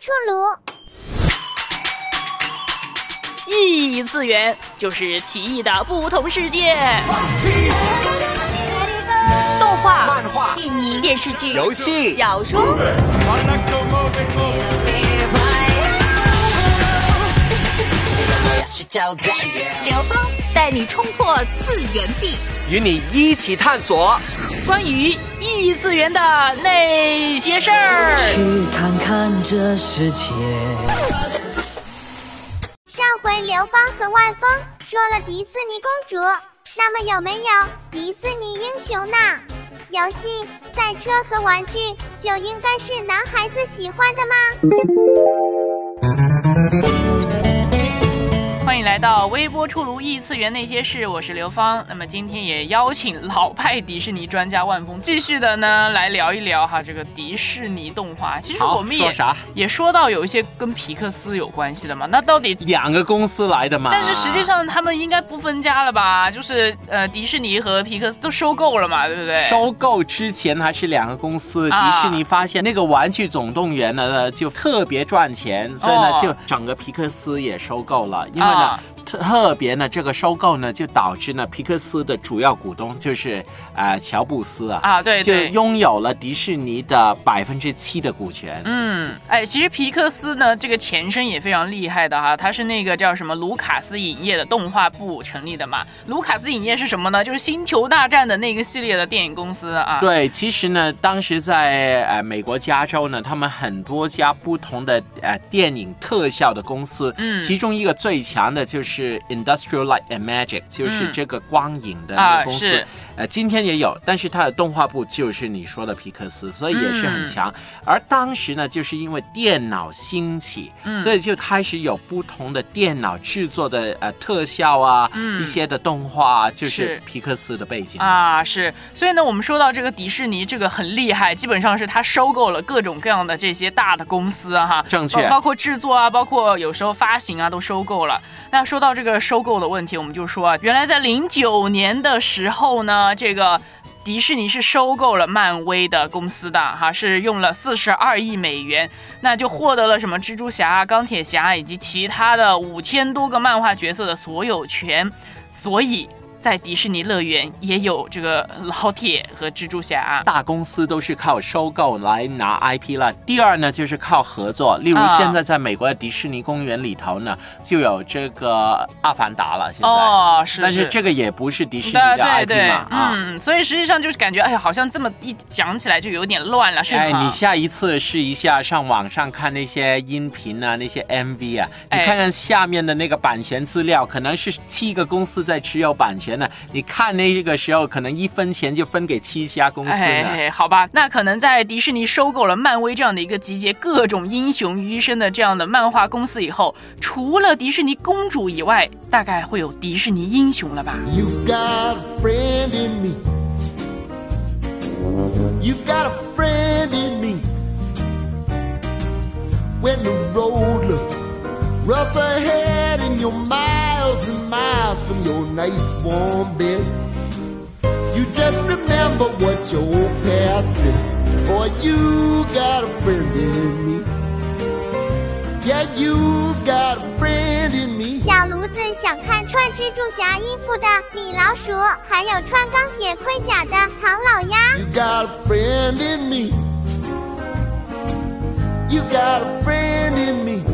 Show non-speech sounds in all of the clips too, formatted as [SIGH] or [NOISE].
出炉。异次元就是奇异的不同世界。动画、漫画、电影、电视剧、游戏、小说。刘峰带你冲破次元壁，与你一起探索关于异次元的那些事儿。去看看这世界。上回刘芳和万峰说了迪士尼公主，那么有没有迪士尼英雄呢？游戏、赛车和玩具就应该是男孩子喜欢的吗？欢迎来到微波出炉异次元那些事，我是刘芳。那么今天也邀请老派迪士尼专家万峰，继续的呢来聊一聊哈这个迪士尼动画。其实我们也也说到有一些跟皮克斯有关系的嘛。那到底两个公司来的嘛？但是实际上他们应该不分家了吧？就是呃迪士尼和皮克斯都收购了嘛，对不对？收购之前还是两个公司。迪士尼发现那个玩具总动员呢就特别赚钱，所以呢就整个皮克斯也收购了，因为。 감사합니다. 特别呢，这个收购呢，就导致呢，皮克斯的主要股东就是呃乔布斯啊啊，对，就拥有了迪士尼的百分之七的股权。嗯，哎，其实皮克斯呢，这个前身也非常厉害的哈，它是那个叫什么卢卡斯影业的动画部成立的嘛。卢卡斯影业是什么呢？就是星球大战的那个系列的电影公司啊。对，其实呢，当时在呃美国加州呢，他们很多家不同的呃电影特效的公司，嗯，其中一个最强。的就是 Industrial Light and Magic，就是这个光影的公司。呃，今天也有，但是它的动画部就是你说的皮克斯，所以也是很强。而当时呢，就是因为电脑兴起，所以就开始有不同的电脑制作的呃特效啊，一些的动画，就是皮克斯的背景啊。是，所以呢，我们说到这个迪士尼，这个很厉害，基本上是它收购了各种各样的这些大的公司哈，正确，包括制作啊，包括有时候发行啊，都收购了。那说到到这个收购的问题，我们就说啊，原来在零九年的时候呢。这个迪士尼是收购了漫威的公司的哈，是用了四十二亿美元，那就获得了什么蜘蛛侠、钢铁侠以及其他的五千多个漫画角色的所有权，所以。在迪士尼乐园也有这个老铁和蜘蛛侠，大公司都是靠收购来拿 IP 了。第二呢，就是靠合作，例如现在在美国的迪士尼公园里头呢，就有这个阿凡达了。现在哦，是，但是这个也不是迪士尼的 IP 嘛，嗯，所以实际上就是感觉，哎呀，好像这么一讲起来就有点乱了，是哎，你下一次试一下上网上看那些音频啊，那些 MV 啊，你看看下面的那个版权资料，可能是七个公司在持有版权。那你看那个时候，可能一分钱就分给七家公司呢？好吧，那可能在迪士尼收购了漫威这样的一个集结各种英雄于一身的这样的漫画公司以后，除了迪士尼公主以外，大概会有迪士尼英雄了吧？miles and miles from your nice warm bed. You just remember what your old past said. Boy, you got a friend in me. Yeah, you got a friend in me. 小炉子想看穿蜘蛛侠衣服的米老鼠，还有穿钢铁盔甲的唐老鸭。You got a friend in me. You got a friend in me.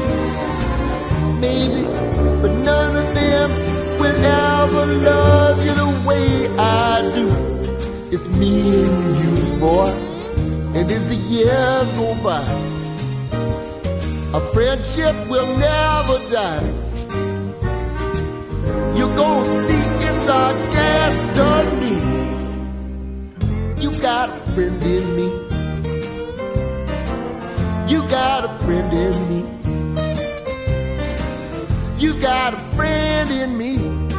And you, boy. And as the years go by, our friendship will never die. You're gonna see it's our destiny. You got a friend in me. You got a friend in me. You got a friend in me.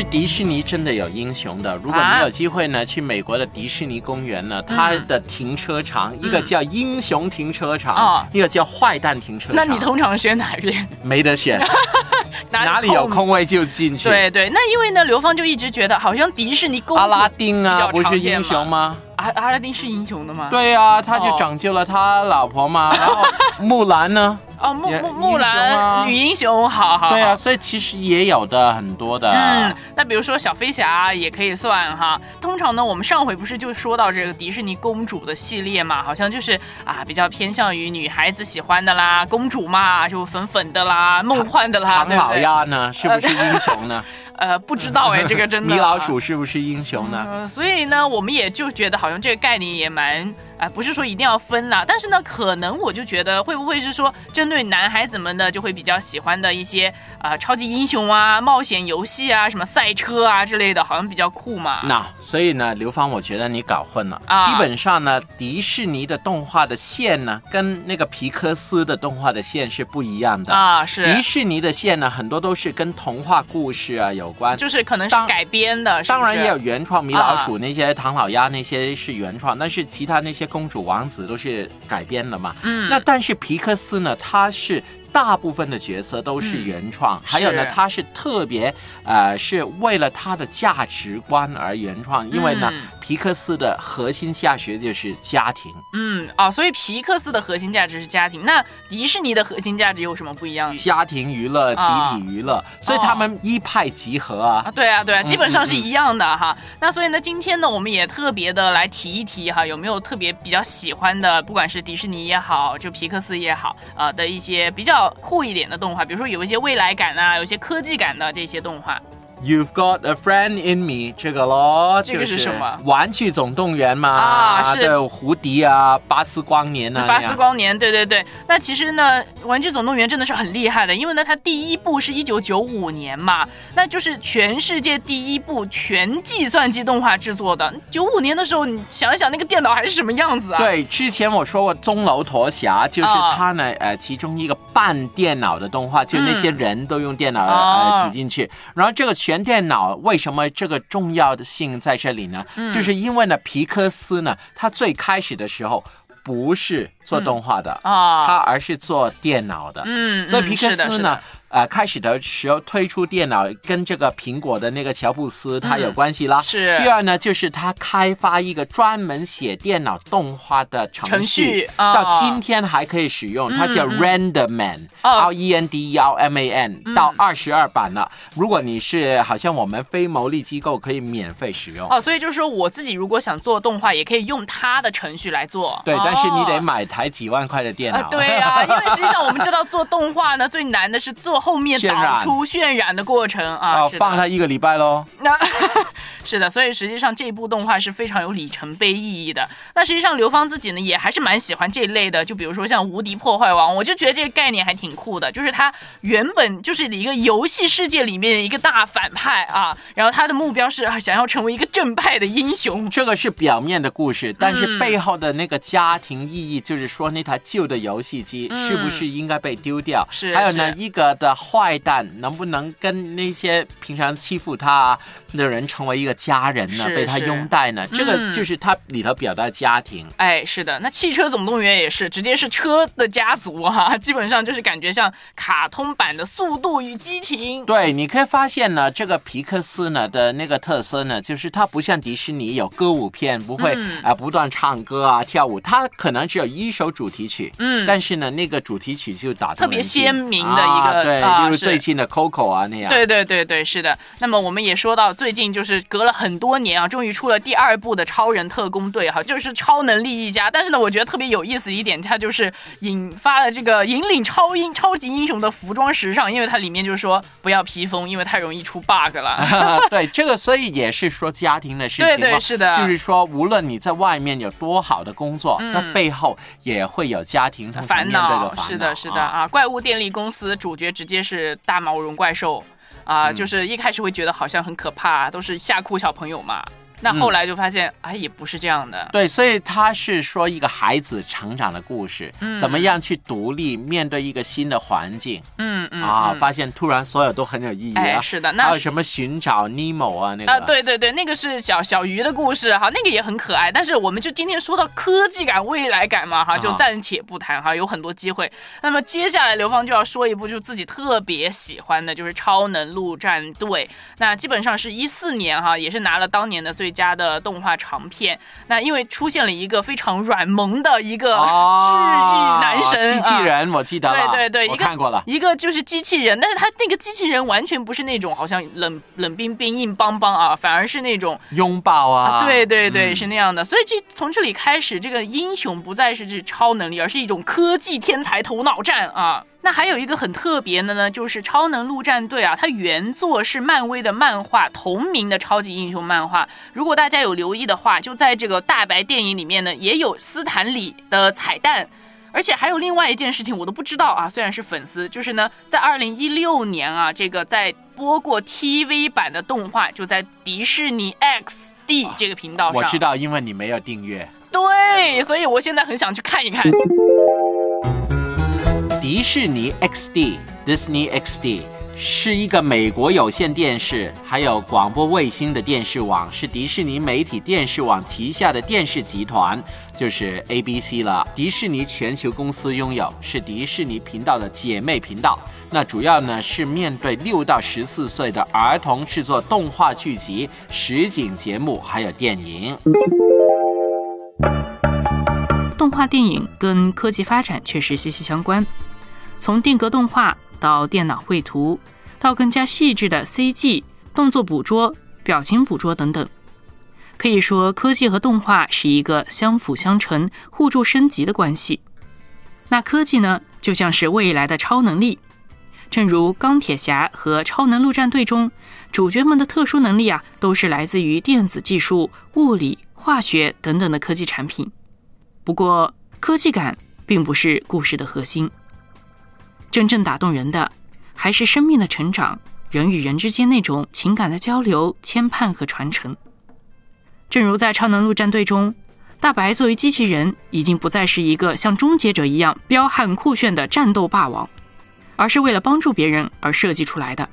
实迪士尼真的有英雄的。如果啊你有机会呢，去美国的迪士尼公园呢，它的停车场，一个叫英雄停车场，哦一个叫坏蛋停车场。那你通常选哪一边？没得选，[LAUGHS] 哪里有空位就进去。，对对，那因为呢，刘芳就一直觉得好像迪士尼公阿拉丁啊，不是英雄吗？阿阿拉丁是英雄的吗？，对呀、他就哦拯救了他老婆嘛。[LAUGHS] 然后木兰呢？哦，木木木兰女英雄，好好。对啊，所以其实也有的很多的。嗯，那比如说小飞侠也可以算哈。通常呢，我们上回不是就说到这个迪士尼公主的系列嘛，好像就是啊比较偏向于女孩子喜欢的啦，公主嘛就粉粉的啦，梦幻的啦，唐老？鸭呢，是不是英雄呢？[LAUGHS] 呃，不知道哎，[LAUGHS] 这个真的。米老鼠是不是英雄呢？呃，所以呢，我们也就觉得好像这个概念也蛮啊、不是说一定要分啦，但是呢，可能我就觉得会不会是说针对男孩子们的就会比较喜欢的一些啊、超级英雄啊、冒险游戏啊、什么赛车啊之类的，好像比较酷嘛。那所以呢，刘芳，我觉得你搞混了。啊基本上呢，迪士尼的动画的线呢，跟那个皮克斯的动画的线是不一样的。啊，是迪，士尼的线呢，很多都是跟童话故事啊有关。就是可能是改编的，是是当然也有原创，米老鼠啊那些、唐老鸭那些是原创，但是其他那些公主王子都是改编的嘛。嗯。那但是皮克斯呢，他是大部分的角色都是原创，还有呢是，它是特别呃是为了他的价值观而原创，因为呢，嗯皮克斯的核心价值就是家庭。嗯哦，所以皮克斯的核心价值是家庭，那迪士尼的核心价值有什么不一样？家庭娱乐、集啊体娱乐，所以他们一派集合啊。啊，对啊，对啊，基本上是一样的哈。那所以呢，今天呢，我们也特别的来提一提哈，有没有特别比较喜欢的，不管是迪士尼也好，就皮克斯也好，啊、的一些比较酷一点的动画，比如说有一些未来感啊，有一些科技感的这些动画。You've got a friend in me，这个咯，这个是什么玩具总动员嘛，啊是对，胡迪啊，巴斯光年啊，巴斯光年，对对对。那其实呢，《玩具总动员》真的是很厉害的，因为呢，它第一部是一九九五年嘛，那就是全世界第一部全计算机动画制作的。九五年的时候，你想一想那个电脑还是什么样子啊？对，之前我说过钟楼驼侠，就是啊它呢，呃，其中一个半电脑的动画，就那些人都用电脑、哦呃挤进去。然后这个全电脑为什么这个重要的性在这里呢？嗯就是因为呢，皮克斯呢，它最开始的时候不是做动画的，啊它而是做电脑的。嗯，嗯所以皮克斯呢，呃，开始的时候推出电脑，跟这个苹果的那个乔布斯他有关系啦。嗯是第二呢，就是他开发一个专门写电脑动画的程程序啊到今天还可以使用，它叫嗯 RenderMan，哦 R E N D E R M A N，到二十二版了。如果你是好像我们非牟利机构，可以免费使用。哦，所以就是说我自己如果想做动画，也可以用它的程序来做。对，但是你得哦买台几万块的电脑。啊，对啊，因为实际上我们知道做动画呢，最难的是做后面渲染导出渲染的过程啊。放它一个礼拜喽。那 [LAUGHS] 是的，所以实际上这部动画是非常有里程碑意义的。那实际上刘芳自己呢也还是蛮喜欢这一类的，就比如说像《无敌破坏王》，我就觉得这个概念还挺酷的，就是他原本就是一个游戏世界里面的一个大反派啊，然后他的目标是啊想要成为一个正派的英雄。这个是表面的故事，但是嗯背后的那个家庭意义，就是说那台旧的游戏机嗯是不是应该被丢掉？是还有呢，是一个的坏蛋能不能跟那些平常欺负他的人成为一个家人呢？被他拥戴呢？这个嗯就是他里头表达家庭。哎，是的，那《汽车总动员》也是直接是车的家族哈、基本上就是感觉像卡通版的《速度与激情》。对，你可以发现呢，这个皮克斯呢的那个特色呢，就是它不像迪士尼有歌舞片，不会啊、嗯呃不断唱歌啊跳舞，它可能只有一首主题曲，嗯但是呢，那个主题曲就打动特别鲜明的一个啊对，啊是例如最近的 Coco 啊那样，对对对对，是的。那么我们也说到，最近就是隔了很多年啊，终于出了第二部的《超人特工队》哈，就是超能力一家。但是呢，我觉得特别有意思一点，它就是引发了这个引领超英超级英雄的服装时尚，因为它里面就是说不要披风，因为太容易出 bug 了。[LAUGHS] 对，这个所以也是说家庭的事情嘛，对对是的就是说无论你在外面有多好的工作，嗯在背后也会有家庭的恼烦恼，是的，是的啊。啊！怪物电力公司主角直接是大毛绒怪兽。啊，就是一开始会觉得好像很可怕，都是吓哭小朋友嘛。那后来就发现，哎，也不是这样的。对，所以他是说一个孩子成长的故事，嗯怎么样去独立面对一个新的环境嗯嗯啊？嗯发现突然所有都很有意义啊！哎是的那还有什么寻找尼莫啊那个啊，对对对，那个是小小鱼的故事哈，那个也很可爱。但是我们就今天说到科技感、未来感嘛哈，就啊暂且不谈哈，有很多机会。那么接下来刘芳就要说一部就自己特别喜欢的，就是《超能陆战队》。那基本上是一四年哈，也是拿了当年的最佳的动画长片。那因为出现了一个非常软萌的一个治哦愈男神机器啊人，我记得了，对对对，我看过了。一个就是机器人，但是他那个机器人完全不是那种好像冷冷冰冰、硬邦邦啊，反而是那种拥抱啊，对对对，嗯是那样的。所以这从这里开始，这个英雄不再是这超能力，而是一种科技天才头脑战啊。那还有一个很特别的呢，就是《超能陆战队》啊，它原作是漫威的漫画，同名的超级英雄漫画。如果大家有留意的话，就在这个大白电影里面呢，也有斯坦李的彩蛋。而且还有另外一件事情，我都不知道啊。虽然是粉丝，就是呢，在二零一六年啊，这个在播过 TV 版的动画，就在迪士尼 XD 这个频道上。我知道，因为你没有订阅。对，所以我现在很想去看一看。迪士尼 XD Disney XD 是一个美国有线电视还有广播卫星的电视网，是迪士尼媒体电视网旗下的电视集团，就是 ABC 了。迪士尼全球公司拥有，是迪士尼频道的姐妹频道。那主要呢是面对六到十四岁的儿童制作动画剧集、实景节目还有电影。动画电影跟科技发展确实息息相关，从定格动画到电脑绘图，到更加细致的 CG、动作捕捉、表情捕捉等等，可以说科技和动画是一个相辅相成、互助升级的关系。那科技呢，就像是未来的超能力，正如钢铁侠和超能陆战队中，主角们的特殊能力啊，都是来自于电子技术、物理、化学等等的科技产品。不过，科技感并不是故事的核心，真正打动人的还是生命的成长，人与人之间那种情感的交流、牵绊和传承。正如在《超能陆战队》中，大白作为机器人，已经不再是一个像终结者一样彪悍酷炫的战斗霸王，而是为了帮助别人而设计出来的。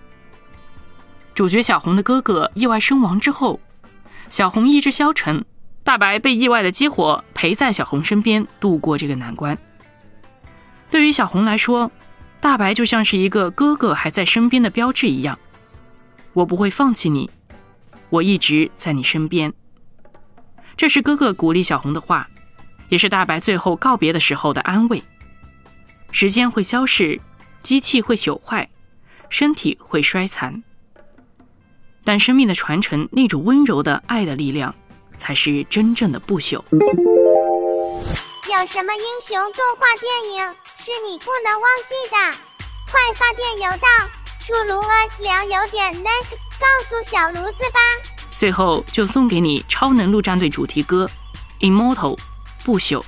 主角小红的哥哥意外身亡之后，小红意志消沉。大白被意外的激活，陪在小红身边度过这个难关。对于小红来说，大白就像是一个哥哥还在身边的标志一样。我不会放弃你，我一直在你身边。这是哥哥鼓励小红的话，也是大白最后告别的时候的安慰。时间会消逝，机器会朽坏，身体会衰残，但生命的传承，那种温柔的爱的力量。才是真正的不朽。有什么英雄动画电影是你不能忘记的？快发电邮到出炉了。良有点 net，告诉小炉子吧。最后就送给你《超能陆战队》主题歌《Immortal》不朽。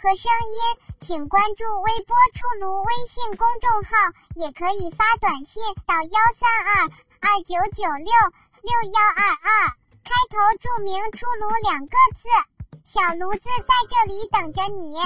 和声音，请关注微波出炉微信公众号，也可以发短信到幺三二二九九六六幺二二，开头注明“出炉”两个字，小炉子在这里等着你。